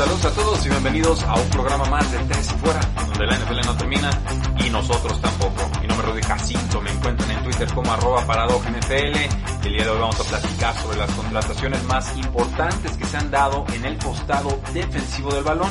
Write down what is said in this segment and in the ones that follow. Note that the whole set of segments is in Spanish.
Saludos a todos y bienvenidos a un programa más de Tres y Fuera, donde la NFL no termina y nosotros tampoco. Mi nombre es Rudy Jacinto, me encuentran en Twitter como arroba NFL el día de hoy vamos a platicar sobre las contrataciones más importantes que se han dado en el costado defensivo del balón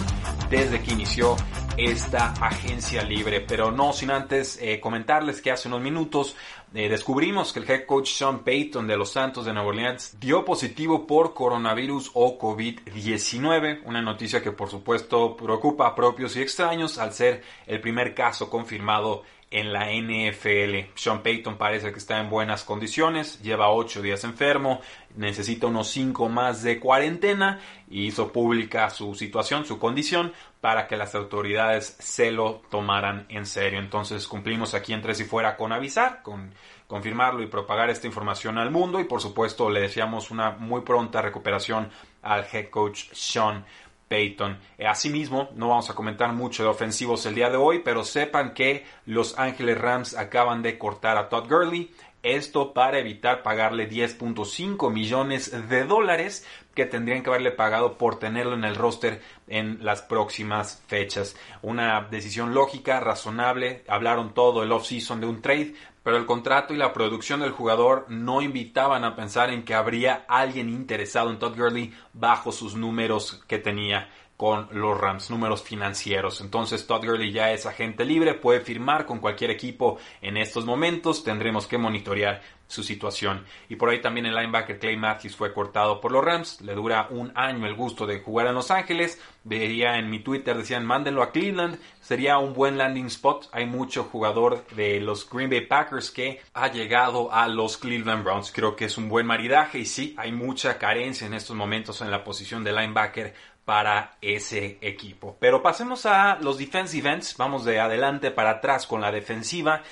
desde que inició esta agencia libre. Pero no sin antes eh, comentarles que hace unos minutos eh, descubrimos que el head coach Sean Payton de los Santos de Nueva Orleans dio positivo por coronavirus o COVID-19. Una noticia que por supuesto preocupa a propios y extraños al ser el primer caso confirmado en la NFL. Sean Payton parece que está en buenas condiciones, lleva ocho días enfermo, necesita unos cinco más de cuarentena y hizo pública su situación, su condición, para que las autoridades se lo tomaran en serio. Entonces cumplimos aquí en Tres y Fuera con avisar, con confirmarlo y propagar esta información al mundo y por supuesto le deseamos una muy pronta recuperación al head coach Sean. Eh, asimismo, no vamos a comentar mucho de ofensivos el día de hoy, pero sepan que los Ángeles Rams acaban de cortar a Todd Gurley. Esto para evitar pagarle 10.5 millones de dólares que tendrían que haberle pagado por tenerlo en el roster en las próximas fechas. Una decisión lógica, razonable. Hablaron todo el off-season de un trade, pero el contrato y la producción del jugador no invitaban a pensar en que habría alguien interesado en Todd Gurley bajo sus números que tenía con los Rams, números financieros. Entonces Todd Gurley ya es agente libre, puede firmar con cualquier equipo en estos momentos, tendremos que monitorear su situación. Y por ahí también el linebacker Clay Matthews fue cortado por los Rams, le dura un año el gusto de jugar en Los Ángeles, vería en mi Twitter, decían mándenlo a Cleveland, sería un buen landing spot, hay mucho jugador de los Green Bay Packers que ha llegado a los Cleveland Browns, creo que es un buen maridaje y sí, hay mucha carencia en estos momentos en la posición de linebacker para ese equipo. Pero pasemos a los defensive ends. Vamos de adelante para atrás con la defensiva.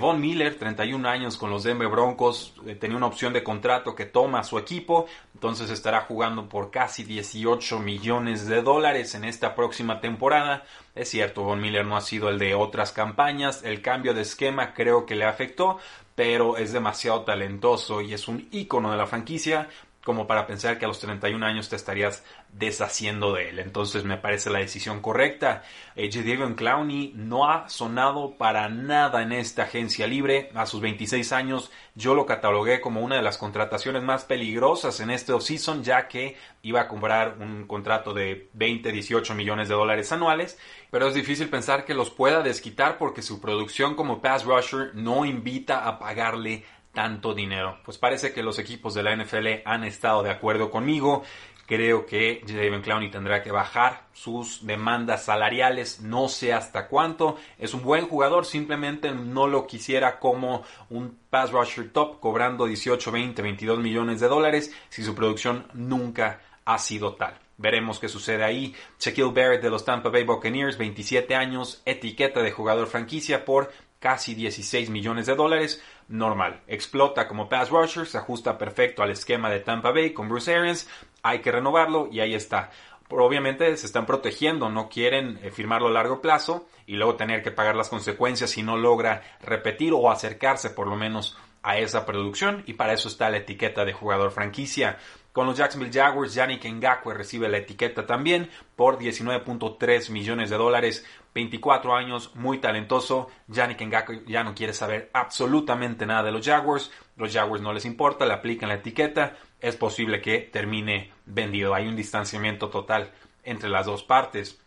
Von Miller, 31 años con los Denver Broncos, eh, tenía una opción de contrato que toma su equipo. Entonces estará jugando por casi 18 millones de dólares en esta próxima temporada. Es cierto, Von Miller no ha sido el de otras campañas. El cambio de esquema creo que le afectó, pero es demasiado talentoso y es un ícono de la franquicia como para pensar que a los 31 años te estarías deshaciendo de él. Entonces me parece la decisión correcta. Eh, Jadavion Clowney no ha sonado para nada en esta agencia libre. A sus 26 años yo lo catalogué como una de las contrataciones más peligrosas en este offseason ya que iba a comprar un contrato de 20, 18 millones de dólares anuales. Pero es difícil pensar que los pueda desquitar porque su producción como pass rusher no invita a pagarle tanto dinero. Pues parece que los equipos de la NFL han estado de acuerdo conmigo. Creo que Jadavion Clowney tendrá que bajar sus demandas salariales, no sé hasta cuánto. Es un buen jugador, simplemente no lo quisiera como un pass rusher top cobrando 18, 20, 22 millones de dólares si su producción nunca ha sido tal. Veremos qué sucede ahí. Shaquille Barrett de los Tampa Bay Buccaneers, 27 años, etiqueta de jugador franquicia por casi 16 millones de dólares. Normal. Explota como pass rusher, se ajusta perfecto al esquema de Tampa Bay con Bruce Arians. Hay que renovarlo y ahí está. Obviamente se están protegiendo, no quieren eh, firmarlo a largo plazo y luego tener que pagar las consecuencias si no logra repetir o acercarse por lo menos a esa producción y para eso está la etiqueta de jugador franquicia. Con los Jacksonville Jaguars, Yannick Ngakwe recibe la etiqueta también por 19.3 millones de dólares. 24 años, muy talentoso. Yannick Ngakwe ya no quiere saber absolutamente nada de los Jaguars. Los Jaguars no les importa, le aplican la etiqueta. Es posible que termine vendido. Hay un distanciamiento total entre las dos partes.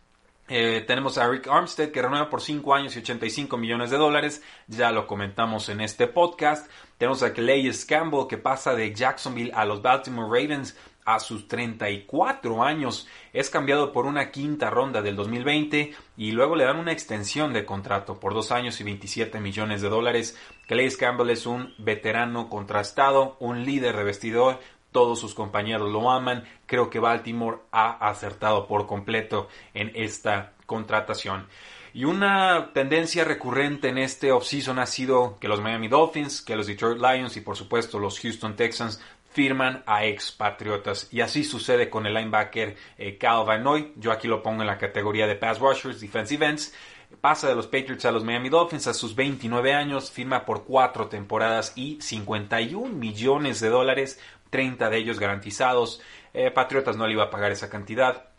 Eh, tenemos a Rick Armstead que renueva por 5 años y 85 millones de dólares. Ya lo comentamos en este podcast. Tenemos a Calais Campbell que pasa de Jacksonville a los Baltimore Ravens a sus 34 años. Es cambiado por una quinta ronda del 2020 y luego le dan una extensión de contrato por 2 años y 27 millones de dólares. Calais Campbell es un veterano contrastado, un líder de vestidor, todos sus compañeros lo aman. Creo que Baltimore ha acertado por completo en esta contratación. Y una tendencia recurrente en este offseason ha sido que los Miami Dolphins, que los Detroit Lions y por supuesto los Houston Texans firman a expatriotas. Y así sucede con el linebacker eh, Cal Noy. Yo aquí lo pongo en la categoría de pass rushers, defensive ends. Pasa de los Patriots a los Miami Dolphins a sus 29 años, firma por cuatro temporadas y 51 millones de dólares 30 de ellos garantizados. Eh, Patriotas no le iba a pagar esa cantidad.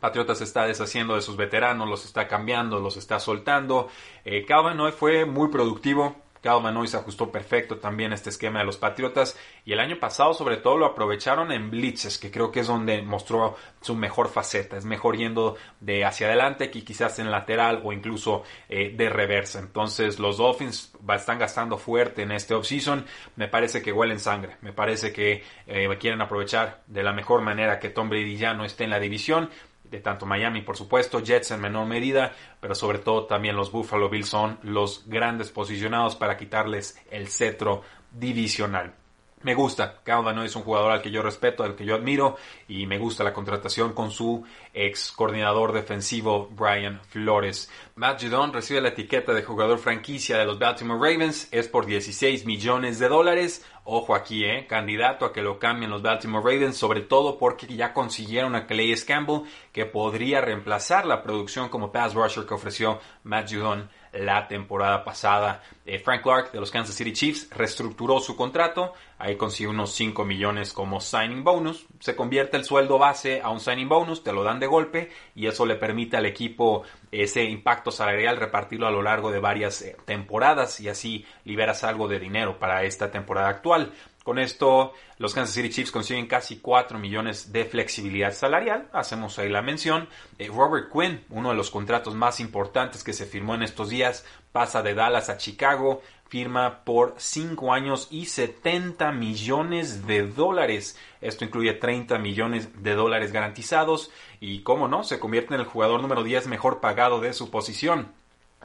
Patriotas está deshaciendo de sus veteranos, los está cambiando, los está soltando. Eh, fue muy productivo, Calvin se ajustó perfecto también este esquema de los Patriotas. Y el año pasado sobre todo lo aprovecharon en blitzes, que creo que es donde mostró su mejor faceta, es mejor yendo de hacia adelante que quizás en lateral o incluso eh, de reversa. Entonces los Dolphins están gastando fuerte en este offseason, me parece que huelen sangre, me parece que eh, quieren aprovechar de la mejor manera que Tom Brady ya no esté en la división de tanto Miami, por supuesto, Jets en menor medida, pero sobre todo también los Buffalo Bills son los grandes posicionados para quitarles el cetro divisional. Me gusta, no es un jugador al que yo respeto, al que yo admiro y me gusta la contratación con su ex coordinador defensivo Brian Flores. Matt Judon recibe la etiqueta de jugador franquicia de los Baltimore Ravens, es por 16 millones de dólares. Ojo aquí, eh, candidato a que lo cambien los Baltimore Ravens, sobre todo porque ya consiguieron a Calais Campbell que podría reemplazar la producción como pass rusher que ofreció Matt Judon la temporada pasada. Eh, Frank Clark de los Kansas City Chiefs reestructuró su contrato, ahí consiguió unos 5 millones como signing bonus, se convierte el sueldo base a un signing bonus, te lo dan de golpe y eso le permite al equipo ese impacto salarial repartirlo a lo largo de varias eh, temporadas y así liberas algo de dinero para esta temporada actual. Con esto, los Kansas City Chiefs consiguen casi 4 millones de flexibilidad salarial. Hacemos ahí la mención. Eh, Robert Quinn, uno de los contratos más importantes que se firmó en estos días, pasa de Dallas a Chicago, firma por 5 años y 70 millones de dólares. Esto incluye 30 millones de dólares garantizados y, como no, se convierte en el jugador número 10 mejor pagado de su posición.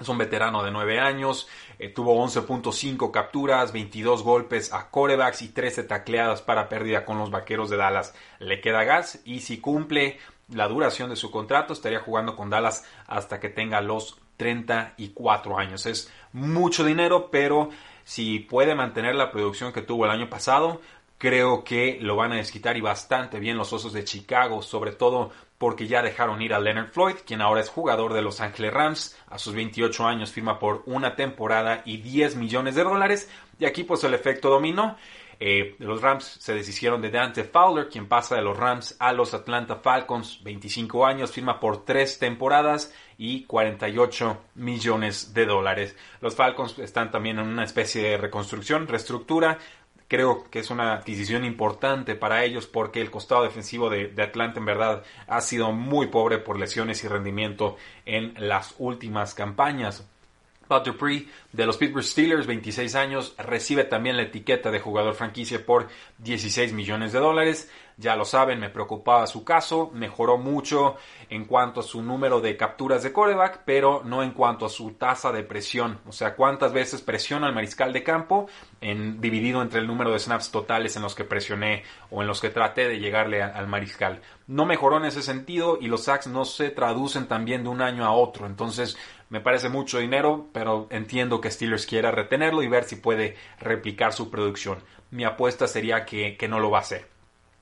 Es un veterano de 9 años, eh, tuvo 11.5 capturas, 22 golpes a corebacks y 13 tacleadas para pérdida con los vaqueros de Dallas. Le queda gas y si cumple la duración de su contrato estaría jugando con Dallas hasta que tenga los 34 años. Es mucho dinero, pero si puede mantener la producción que tuvo el año pasado, creo que lo van a desquitar y bastante bien los Osos de Chicago, sobre todo porque ya dejaron ir a Leonard Floyd, quien ahora es jugador de Los Angeles Rams. A sus 28 años firma por una temporada y 10 millones de dólares. Y aquí pues el efecto dominó. Eh, los Rams se deshicieron de Dante Fowler, quien pasa de los Rams a los Atlanta Falcons, 25 años, firma por tres temporadas y 48 millones de dólares. Los Falcons están también en una especie de reconstrucción, reestructura, Creo que es una adquisición importante para ellos porque el costado defensivo de, Atlanta en verdad ha sido muy pobre por lesiones y rendimiento en las últimas campañas. Pat Dupree de los Pittsburgh Steelers, 26 años, recibe también la etiqueta de jugador franquicia por 16 millones de dólares. Ya lo saben, me preocupaba su caso, mejoró mucho en cuanto a su número de capturas de coreback, pero no en cuanto a su tasa de presión, o sea, cuántas veces presiona al mariscal de campo, en, dividido entre el número de snaps totales en los que presioné o en los que traté de llegarle al mariscal. No mejoró en ese sentido y los sacks no se traducen también de un año a otro, entonces me parece mucho dinero, pero entiendo que Steelers quiera retenerlo y ver si puede replicar su producción. Mi apuesta sería que no lo va a hacer.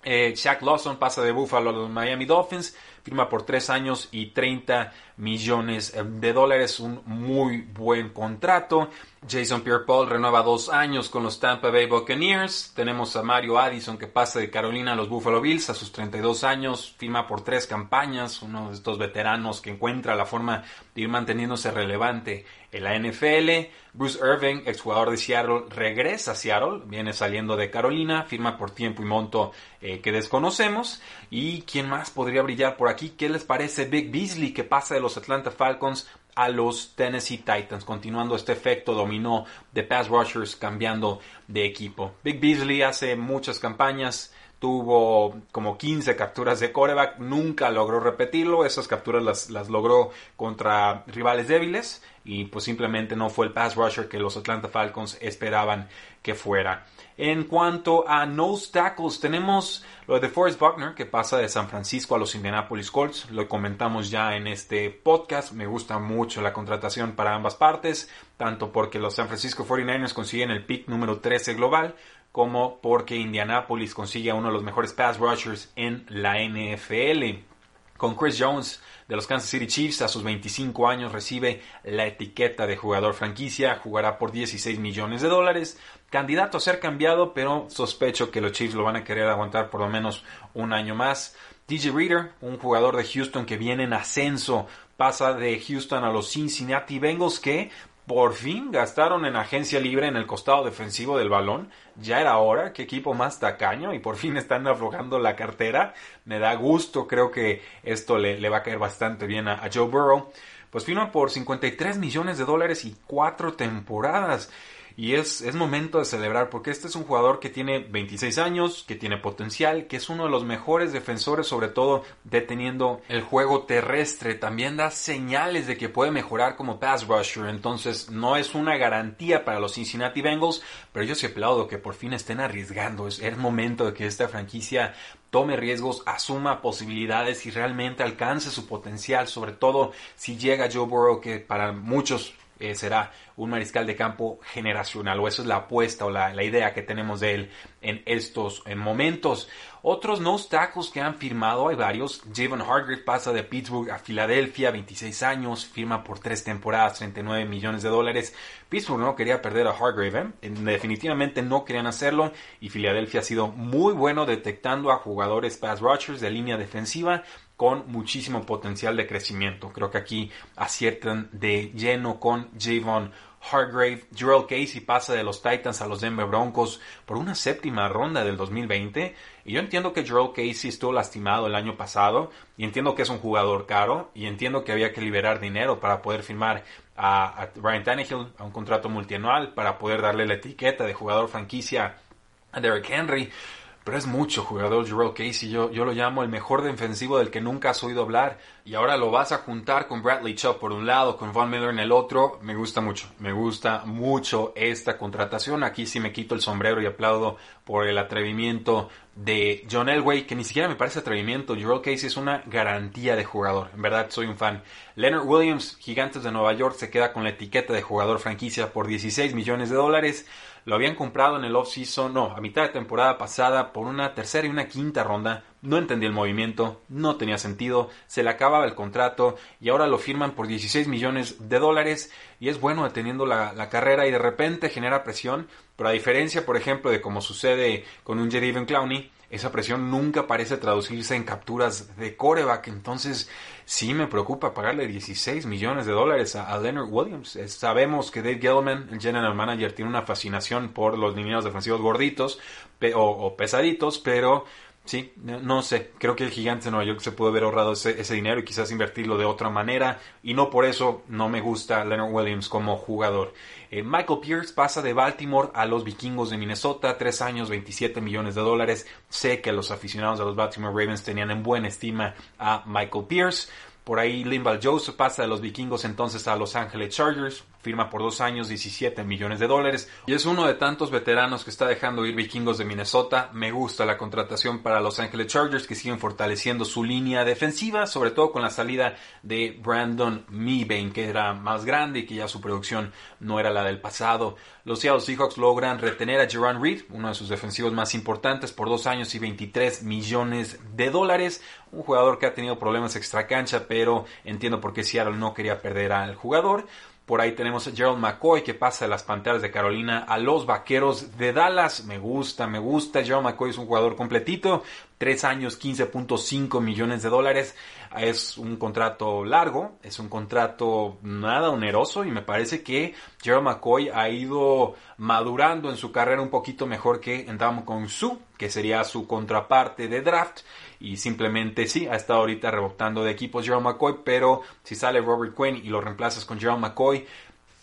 Eh, Shaq Lawson pasa de Buffalo a los Miami Dolphins, firma por 3 años y 30 millones de dólares, un muy buen contrato. Jason Pierre-Paul renueva dos años con los Tampa Bay Buccaneers. Tenemos a Mario Addison que pasa de Carolina a los Buffalo Bills a sus 32 años, firma por tres campañas, uno de estos veteranos que encuentra la forma de ir manteniéndose relevante en la NFL. Bruce Irving, exjugador de Seattle, regresa a Seattle, viene saliendo de Carolina, firma por tiempo y monto eh, que desconocemos. ¿Y quién más podría brillar por aquí, ¿qué les parece Big Beasley que pasa de los Atlanta Falcons a los Tennessee Titans, continuando este efecto dominó de pass rushers cambiando de equipo. Big Beasley hace muchas campañas, tuvo como 15 capturas de coreback, nunca logró repetirlo, esas capturas las, las, logró contra rivales débiles y pues simplemente no fue el pass rusher que los Atlanta Falcons esperaban que fuera. En cuanto a nose tackles, tenemos lo de Forrest Buckner, que pasa de San Francisco a los Indianapolis Colts. Lo comentamos ya en este podcast. Me gusta mucho la contratación para ambas partes, tanto porque los San Francisco 49ers consiguen el pick número 13 global, como porque Indianapolis consigue a uno de los mejores pass rushers en la NFL. Con Chris Jones de los Kansas City Chiefs a sus 25 años recibe la etiqueta de jugador franquicia, jugará por 16 millones de dólares, candidato a ser cambiado, pero sospecho que los Chiefs lo van a querer aguantar por lo menos un año más. DJ Reader, un jugador de Houston que viene en ascenso, pasa de Houston a los Cincinnati Bengals que por fin gastaron en agencia libre en el costado defensivo del balón. Ya era hora, qué equipo más tacaño y por fin están aflojando la cartera. Me da gusto, creo que esto le, va a caer bastante bien a, a Joe Burrow. Pues firma por 53 millones de dólares y cuatro temporadas y es, es momento de celebrar porque este es un jugador que tiene 26 años, que tiene potencial, que es uno de los mejores defensores, sobre todo deteniendo el juego terrestre. También da señales de que puede mejorar como pass rusher, entonces no es una garantía para los Cincinnati Bengals, pero yo sí aplaudo que por fin estén arriesgando. Es, es momento de que esta franquicia tome riesgos, asuma posibilidades y realmente alcance su potencial, sobre todo si llega Joe Burrow, que para muchos eh, será un mariscal de campo generacional, o esa es la apuesta o la, idea que tenemos de él en estos momentos. Otros no tackles que han firmado, hay varios. Javon Hargrave pasa de Pittsburgh a Filadelfia, 26 años, firma por tres temporadas, 39 millones de dólares. Pittsburgh no quería perder a Hargrave, ¿eh? definitivamente no querían hacerlo y Filadelfia ha sido muy bueno detectando a jugadores pass rushers de línea defensiva con muchísimo potencial de crecimiento. Creo que aquí aciertan de lleno con Javon Hargrave. Gerald Casey pasa de los Titans a los Denver Broncos por una séptima ronda del 2020. Y yo entiendo que Gerald Casey estuvo lastimado el año pasado y entiendo que es un jugador caro y entiendo que había que liberar dinero para poder firmar a, a Ryan Tannehill a un contrato multianual para poder darle la etiqueta de jugador franquicia a Derrick Henry pero es mucho jugador Jerome Casey. Yo, yo lo llamo el mejor defensivo del que nunca has oído hablar. Y ahora lo vas a juntar con Bradley Chubb por un lado, con Von Miller en el otro. Me gusta mucho, me gusta mucho esta contratación. Aquí sí me quito el sombrero y aplaudo por el atrevimiento de John Elway, que ni siquiera me parece atrevimiento. Jerome Casey es una garantía de jugador. En verdad, soy un fan. Leonard Williams, Gigantes de Nueva York, se queda con la etiqueta de jugador franquicia por 16 millones de dólares. Lo habían comprado en el off-season, no, a mitad de temporada pasada por una tercera y una quinta ronda. No entendía el movimiento, no tenía sentido, se le acababa el contrato y ahora lo firman por 16 millones de dólares y es bueno deteniendo la, carrera y de repente genera presión, pero a diferencia, por ejemplo, de como sucede con un Jerry Clowney, esa presión nunca parece traducirse en capturas de coreback. Entonces, sí me preocupa pagarle 16 millones de dólares a, Leonard Williams. sabemos que Dave Gellman, el general manager, tiene una fascinación por los lineados defensivos gorditos o pesaditos, pero Sí, no, sé, creo que el gigante de Nueva York se pudo haber ahorrado ese, dinero y quizás invertirlo de otra manera y no por eso no me gusta Leonard Williams como jugador. Eh, Michael Pierce pasa de Baltimore a los vikingos de Minnesota, tres años, 27 millones de dólares. Sé que los aficionados de los Baltimore Ravens tenían en buena estima a Michael Pierce. Por ahí Limbal Joseph pasa de los vikingos entonces a Los Angeles Chargers, firma por dos años 17 millones de dólares y es uno de tantos veteranos que está dejando ir vikingos de Minnesota. Me gusta la contratación para Los Angeles Chargers que siguen fortaleciendo su línea defensiva, sobre todo con la salida de Brandon Meebane que era más grande y que ya su producción no era la del pasado. Los Seattle Seahawks logran retener a Jerron Reed, uno de sus defensivos más importantes, por dos años y 23 millones de dólares. Un jugador que ha tenido problemas extra cancha, pero entiendo por qué Seattle no quería perder al jugador. Por ahí tenemos a Gerald McCoy que pasa de las Panteras de Carolina a los Vaqueros de Dallas. Me gusta, me gusta. Gerald McCoy es un jugador completito, Tres años, 15.5 millones de dólares. Es un contrato largo, es un contrato nada oneroso y me parece que Gerald McCoy ha ido madurando en su carrera un poquito mejor que en Kong Su, que sería su contraparte de draft. Y simplemente sí, ha estado ahorita rebotando de equipos Gerald McCoy, pero si sale Robert Quinn y lo reemplazas con Gerald McCoy,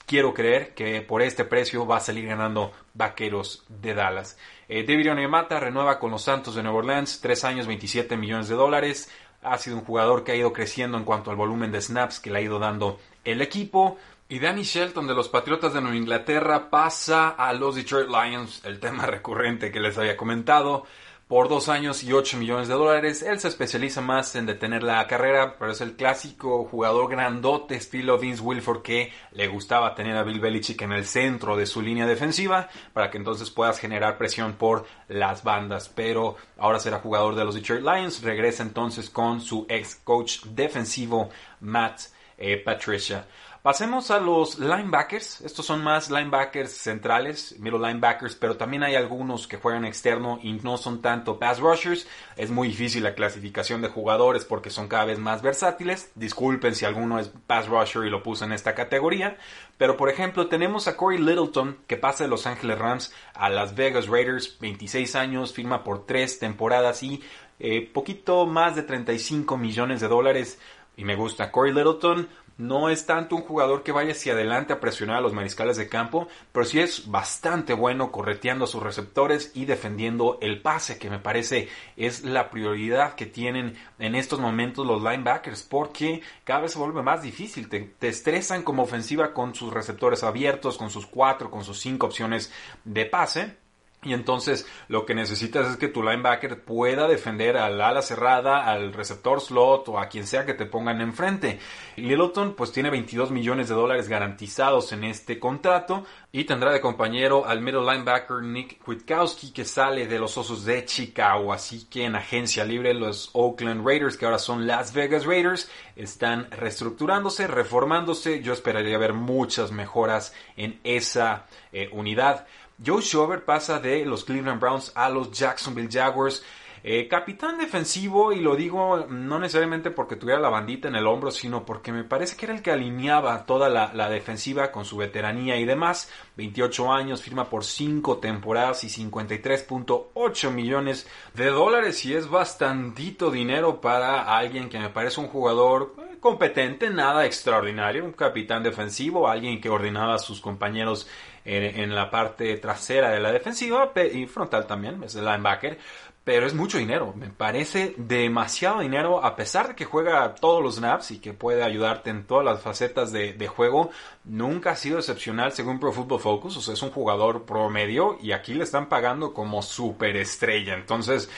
quiero creer que por este precio va a salir ganando Vaqueros de Dallas. Eh, David Onyemata renueva con los Santos de Nueva Orleans, 3 años, 27 millones de dólares ha sido un jugador que ha ido creciendo en cuanto al volumen de snaps que le ha ido dando el equipo. Y Danny Shelton de los Patriotas de Nueva Inglaterra pasa a los Detroit Lions, el tema recurrente que les había comentado por dos años y 8 millones de dólares. Él se especializa más en detener la carrera, pero es el clásico jugador grandote estilo Vince Wilford que le gustaba tener a Bill Belichick en el centro de su línea defensiva para que entonces puedas generar presión por las bandas. Pero ahora será jugador de los Detroit Lions. Regresa entonces con su ex coach defensivo Matt eh, Patricia. Pasemos a los linebackers. Estos son más linebackers centrales, middle linebackers, pero también hay algunos que juegan externo y no son tanto pass rushers. Es muy difícil la clasificación de jugadores porque son cada vez más versátiles. Disculpen si alguno es pass rusher y lo puse en esta categoría. Pero por ejemplo, tenemos a Corey Littleton que pasa de Los Angeles Rams a Las Vegas Raiders, 26 años, firma por tres temporadas y eh, poquito más de 35 millones de dólares. Y me gusta Corey Littleton no es tanto un jugador que vaya hacia adelante a presionar a los mariscales de campo, pero sí es bastante bueno correteando a sus receptores y defendiendo el pase, que me parece es la prioridad que tienen en estos momentos los linebackers, porque cada vez se vuelve más difícil. Te, te estresan como ofensiva con sus receptores abiertos, con sus cuatro, con sus cinco opciones de pase y entonces lo que necesitas es que tu linebacker pueda defender al ala cerrada, al receptor slot o a quien sea que te pongan enfrente. Littleton pues tiene 22 millones de dólares garantizados en este contrato y tendrá de compañero al middle linebacker Nick Kwiatkowski que sale de los Osos de Chicago. Así que en agencia libre los Oakland Raiders que ahora son Las Vegas Raiders están reestructurándose, reformándose. Yo esperaría ver muchas mejoras en esa eh, unidad. Joe Schober pasa de los Cleveland Browns a los Jacksonville Jaguars. Eh, capitán defensivo, y lo digo no necesariamente porque tuviera la bandita en el hombro, sino porque me parece que era el que alineaba toda la, defensiva con su veteranía y demás. 28 años, firma por 5 temporadas y 53.8 millones de dólares, y es bastantito dinero para alguien que me parece un jugador eh, competente, nada extraordinario, un capitán defensivo, alguien que ordenaba a sus compañeros en, la parte trasera de la defensiva y frontal también, es el linebacker. Pero es mucho dinero, me parece demasiado dinero, a pesar de que juega todos los snaps y que puede ayudarte en todas las facetas de, de juego, nunca ha sido excepcional según Pro Football Focus, o sea, es un jugador promedio y aquí le están pagando como superestrella. Entonces,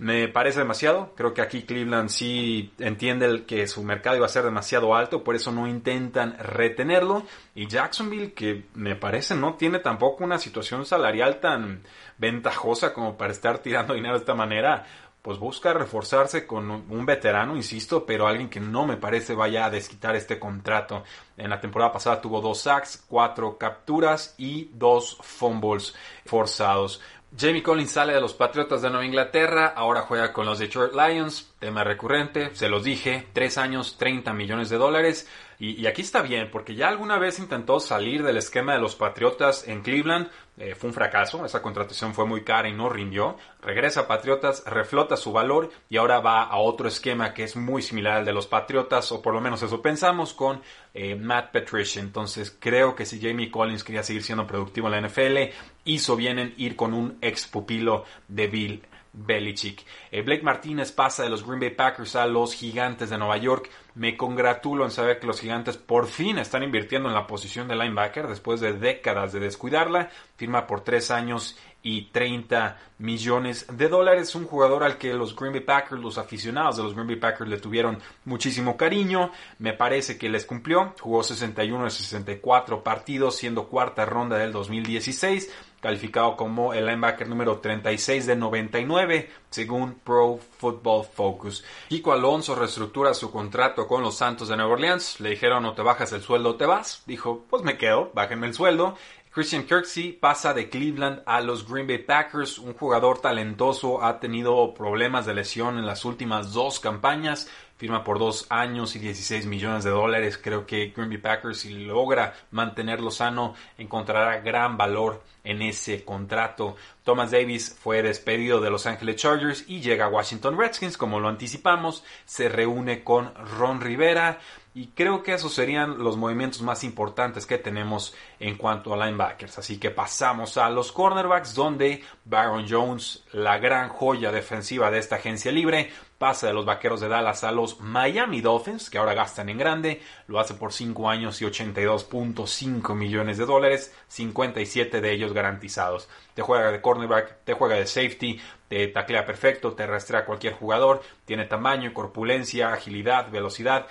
me parece demasiado. Creo que aquí Cleveland sí entiende que su mercado iba a ser demasiado alto, por eso no intentan retenerlo. Y Jacksonville, que me parece no tiene tampoco una situación salarial tan ventajosa como para estar tirando dinero de esta manera, pues busca reforzarse con un veterano, insisto, pero alguien que no me parece vaya a desquitar este contrato. En la temporada pasada tuvo dos sacks, cuatro capturas y dos fumbles forzados. Jamie Collins sale de los Patriotas de Nueva Inglaterra, ahora juega con los Detroit Lions, tema recurrente, se los dije, tres años, 30 millones de dólares. Y, aquí está bien, porque ya alguna vez intentó salir del esquema de los Patriotas en Cleveland, eh, fue un fracaso, esa contratación fue muy cara y no rindió. Regresa a Patriotas, reflota su valor y ahora va a otro esquema que es muy similar al de los Patriotas, o por lo menos eso pensamos, con eh, Matt Patricia. Entonces creo que si Jamie Collins quería seguir siendo productivo en la NFL, hizo bien en ir con un ex pupilo de Bill Belichick. Eh, Blake Martínez pasa de los Green Bay Packers a los Gigantes de Nueva York. Me congratulo en saber que los Gigantes por fin están invirtiendo en la posición de linebacker después de décadas de descuidarla. Firma por tres años y 30 millones de dólares. Un jugador al que los Green Bay Packers, los aficionados de los Green Bay Packers le tuvieron muchísimo cariño. Me parece que les cumplió. Jugó 61 de 64 partidos, siendo cuarta ronda del 2016 calificado como el linebacker número 36 de 99, según Pro Football Focus. Kiko Alonso reestructura su contrato con los Santos de Nueva Orleans. Le dijeron, no te bajas el sueldo, te vas. Dijo, pues me quedo, bájenme el sueldo. Christian Kirksey pasa de Cleveland a los Green Bay Packers, un jugador talentoso, ha tenido problemas de lesión en las últimas dos campañas, firma por dos años y 16 millones de dólares. Creo que Green Bay Packers, si logra mantenerlo sano, encontrará gran valor en ese contrato. Thomas Davis fue despedido de Los Angeles Chargers y llega a Washington Redskins, como lo anticipamos. Se reúne con Ron Rivera. Y creo que esos serían los movimientos más importantes que tenemos en cuanto a linebackers. Así que pasamos a los cornerbacks, donde Byron Jones, la gran joya defensiva de esta agencia libre, pasa de los Vaqueros de Dallas a los Miami Dolphins, que ahora gastan en grande, lo hace por 5 años y 82.5 millones de dólares, 57 de ellos garantizados. Te juega de cornerback, te juega de safety, te taclea perfecto, te rastrea cualquier jugador, tiene tamaño, corpulencia, agilidad, velocidad,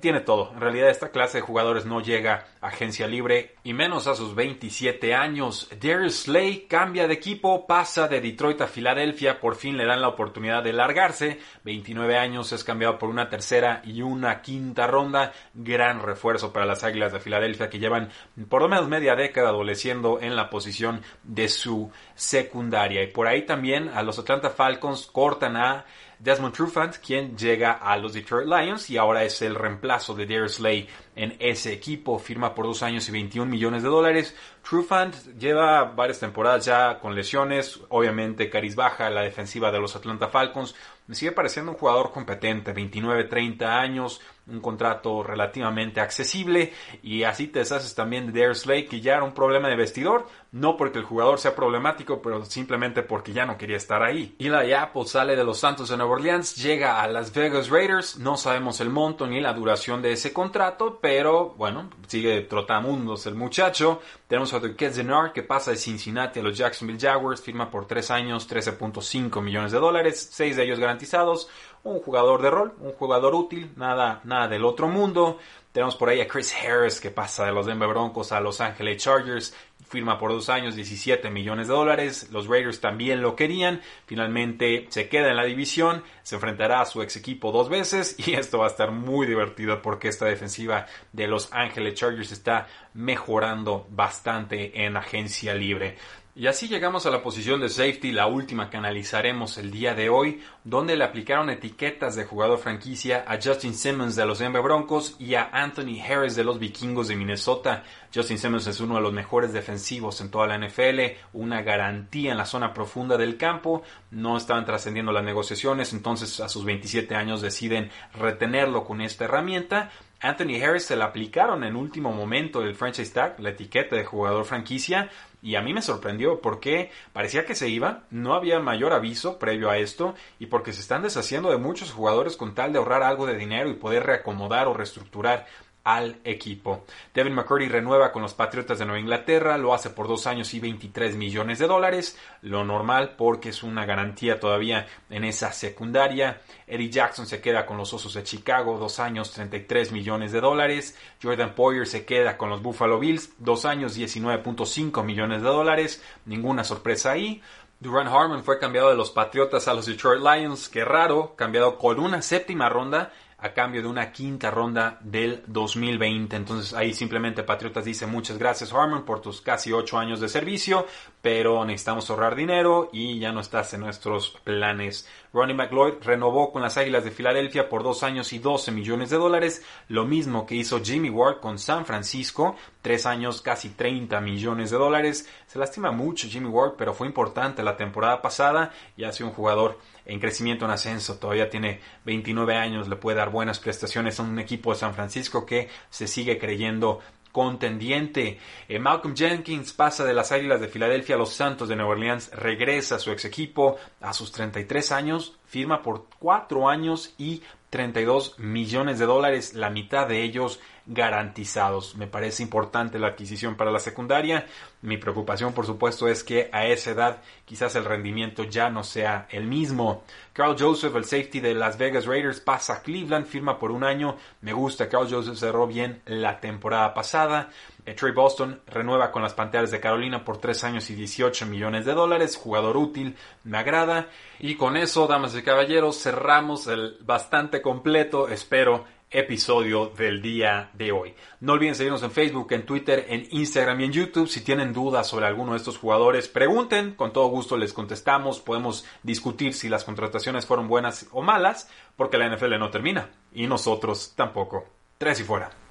tiene todo. En realidad esta clase de jugadores no llega a agencia libre y menos a sus 27 años. Darius Slay cambia de equipo, pasa de Detroit a Filadelfia, por fin le dan la oportunidad de largarse. 29 años es cambiado por una tercera y una quinta ronda. Gran refuerzo para las Águilas de Filadelfia que llevan por lo menos media década adoleciendo en la posición de su secundaria. Y por ahí también a los Atlanta Falcons cortan a Desmond Trufant, quien llega a los Detroit Lions y ahora es el reemplazo de Darius Slay en ese equipo. Firma por dos años y 21 millones de dólares. Trufant lleva varias temporadas ya con lesiones. Obviamente, cariz baja la defensiva de los Atlanta Falcons. Me sigue pareciendo un jugador competente, 29-30 años, un contrato relativamente accesible y así te deshaces también de Darius Slay que ya era un problema de vestidor, no porque el jugador sea problemático, pero simplemente porque ya no quería estar ahí. Eli Apple sale de los Santos de Nueva Orleans, llega a Las Vegas Raiders, no sabemos el monto ni la duración de ese contrato, pero bueno, sigue trotamundos el muchacho. Tenemos a Duquette Zenard que pasa de Cincinnati a los Jacksonville Jaguars, firma por 3 años, 13.5 millones de dólares, 6 de ellos garantizados. Un jugador de rol, un jugador útil, nada, nada del otro mundo. Tenemos por ahí a Chris Harris que pasa de los Denver Broncos a Los Angeles Chargers, firma por dos años 17 millones de dólares. Los Raiders también lo querían. Finalmente se queda en la división, se enfrentará a su ex equipo dos veces y esto va a estar muy divertido porque esta defensiva de Los Angeles Chargers está mejorando bastante en agencia libre. Y así llegamos a la posición de safety, la última que analizaremos el día de hoy, donde le aplicaron etiquetas de jugador franquicia a Justin Simmons de los Denver Broncos y a Anthony Harris de los Vikingos de Minnesota. Justin Simmons es uno de los mejores defensivos en toda la NFL, una garantía en la zona profunda del campo. No estaban trascendiendo las negociaciones, entonces a sus 27 años deciden retenerlo con esta herramienta. Anthony Harris se la aplicaron en último momento del franchise tag, la etiqueta de jugador franquicia, y a mí me sorprendió porque parecía que se iba, no había mayor aviso previo a esto y porque se están deshaciendo de muchos jugadores con tal de ahorrar algo de dinero y poder reacomodar o reestructurar al equipo. Devin McCurdy renueva con los Patriotas de Nueva Inglaterra, lo hace por dos años y 23 millones de dólares, lo normal porque es una garantía todavía en esa secundaria. Eddie Jackson se queda con los Osos de Chicago, dos años 33 millones de dólares. Jordan Poyer se queda con los Buffalo Bills, dos años 19.5 millones de dólares, ninguna sorpresa ahí. Duran Harmon fue cambiado de los Patriotas a los Detroit Lions, qué raro, cambiado con una séptima ronda a cambio de una quinta ronda del 2020. Entonces ahí simplemente Patriotas dice muchas gracias Harmon por tus casi ocho años de servicio, pero necesitamos ahorrar dinero y ya no estás en nuestros planes. Ronnie McLeod renovó con las Águilas de Filadelfia por dos años y 12 millones de dólares, lo mismo que hizo Jimmy Ward con San Francisco, tres años casi 30 millones de dólares. Se lastima mucho Jimmy Ward, pero fue importante la temporada pasada y ha sido un jugador en crecimiento, en ascenso, todavía tiene 29 años, le puede dar buenas prestaciones a un equipo de San Francisco que se sigue creyendo contendiente. Eh, Malcolm Jenkins pasa de las Águilas de Filadelfia a los Santos de Nueva Orleans, regresa a su ex equipo a sus 33 años, firma por 4 años y 32 millones de dólares, la mitad de ellos garantizados. Me parece importante la adquisición para la secundaria. Mi preocupación, por supuesto, es que a esa edad quizás el rendimiento ya no sea el mismo. Carl Joseph, el safety de Las Vegas Raiders, pasa a Cleveland, firma por un año. Me gusta, Carl Joseph cerró bien la temporada pasada. Eh, Trey Boston renueva con las Panteras de Carolina por 3 años y 18 millones de dólares. Jugador útil, me agrada. Y con eso, damas y caballeros, cerramos el bastante completo, espero, episodio del día de hoy. No olviden seguirnos en Facebook, en Twitter, en Instagram y en YouTube. Si tienen dudas sobre alguno de estos jugadores, pregunten, con todo gusto les contestamos. Podemos discutir si las contrataciones fueron buenas o malas, porque la NFL no termina y nosotros tampoco. Tres y fuera.